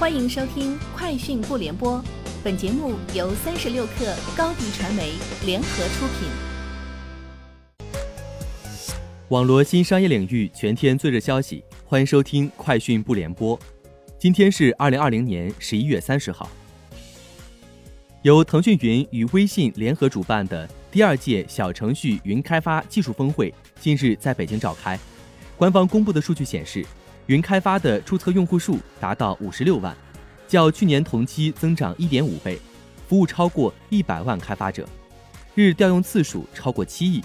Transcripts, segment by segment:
欢迎收听《快讯不联播》，本节目由三十六克高低传媒联合出品。网络新商业领域全天最热消息，欢迎收听《快讯不联播》。今天是二零二零年十一月三十号。由腾讯云与微信联合主办的第二届小程序云开发技术峰会近日在北京召开。官方公布的数据显示。云开发的注册用户数达到五十六万，较去年同期增长一点五倍，服务超过一百万开发者，日调用次数超过七亿。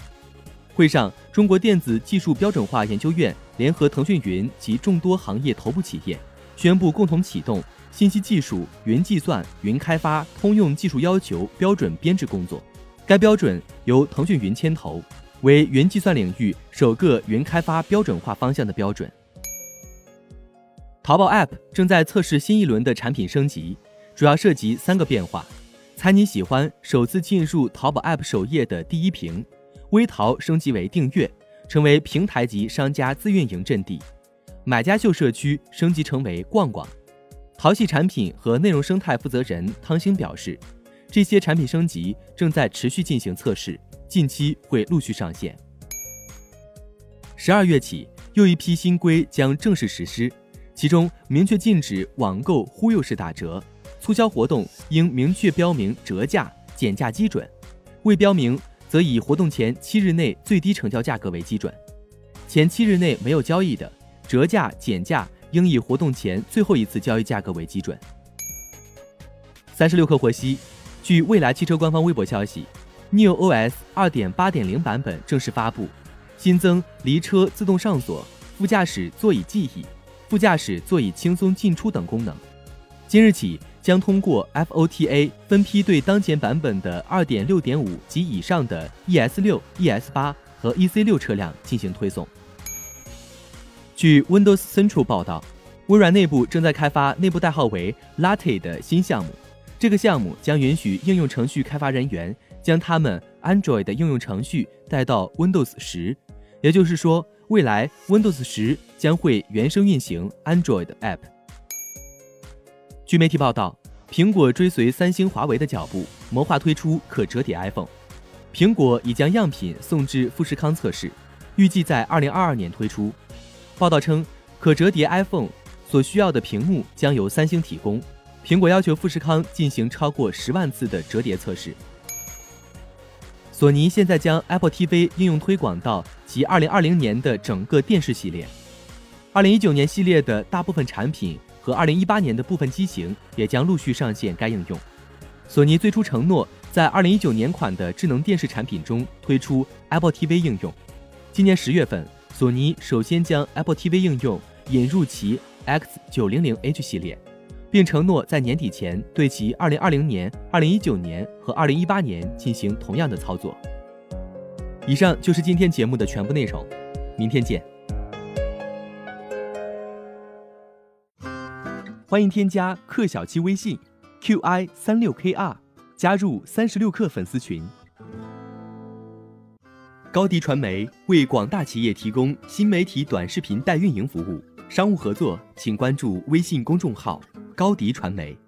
会上，中国电子技术标准化研究院联合腾讯云及众多行业头部企业，宣布共同启动信息技术云计算云开发通用技术要求标准编制工作。该标准由腾讯云牵头，为云计算领域首个云开发标准化方向的标准。淘宝 App 正在测试新一轮的产品升级，主要涉及三个变化：猜你喜欢首次进入淘宝 App 首页的第一屏；微淘升级为订阅，成为平台级商家自运营阵地；买家秀社区升级成为逛逛。淘系产品和内容生态负责人汤星表示，这些产品升级正在持续进行测试，近期会陆续上线。十二月起，又一批新规将正式实施。其中明确禁止网购忽悠式打折，促销活动应明确标明折价、减价基准，未标明则以活动前七日内最低成交价格为基准，前七日内没有交易的，折价、减价应以活动前最后一次交易价格为基准。三十六氪获悉，据蔚来汽车官方微博消息，Neo OS 二点八点零版本正式发布，新增离车自动上锁、副驾驶座椅记忆。副驾驶座椅轻松进出等功能，今日起将通过 FOTA 分批对当前版本的2.6.5及以上的 ES6、ES8 和 EC6 车辆进行推送。据 Windows Central 报道，微软内部正在开发内部代号为 Latte 的新项目，这个项目将允许应用程序开发人员将他们 Android 的应用程序带到 Windows 十，也就是说。未来，Windows 十将会原生运行 Android App。据媒体报道，苹果追随三星、华为的脚步，谋划推出可折叠 iPhone。苹果已将样品送至富士康测试，预计在2022年推出。报道称，可折叠 iPhone 所需要的屏幕将由三星提供，苹果要求富士康进行超过十万次的折叠测试。索尼现在将 Apple TV 应用推广到其2020年的整个电视系列，2019年系列的大部分产品和2018年的部分机型也将陆续上线该应用。索尼最初承诺在2019年款的智能电视产品中推出 Apple TV 应用。今年十月份，索尼首先将 Apple TV 应用引入其 X900H 系列。并承诺在年底前对其2020年、2019年和2018年进行同样的操作。以上就是今天节目的全部内容，明天见。欢迎添加克小七微信，qi 三六 kr，加入三十六氪粉丝群。高迪传媒为广大企业提供新媒体短视频代运营服务，商务合作请关注微信公众号。高迪传媒。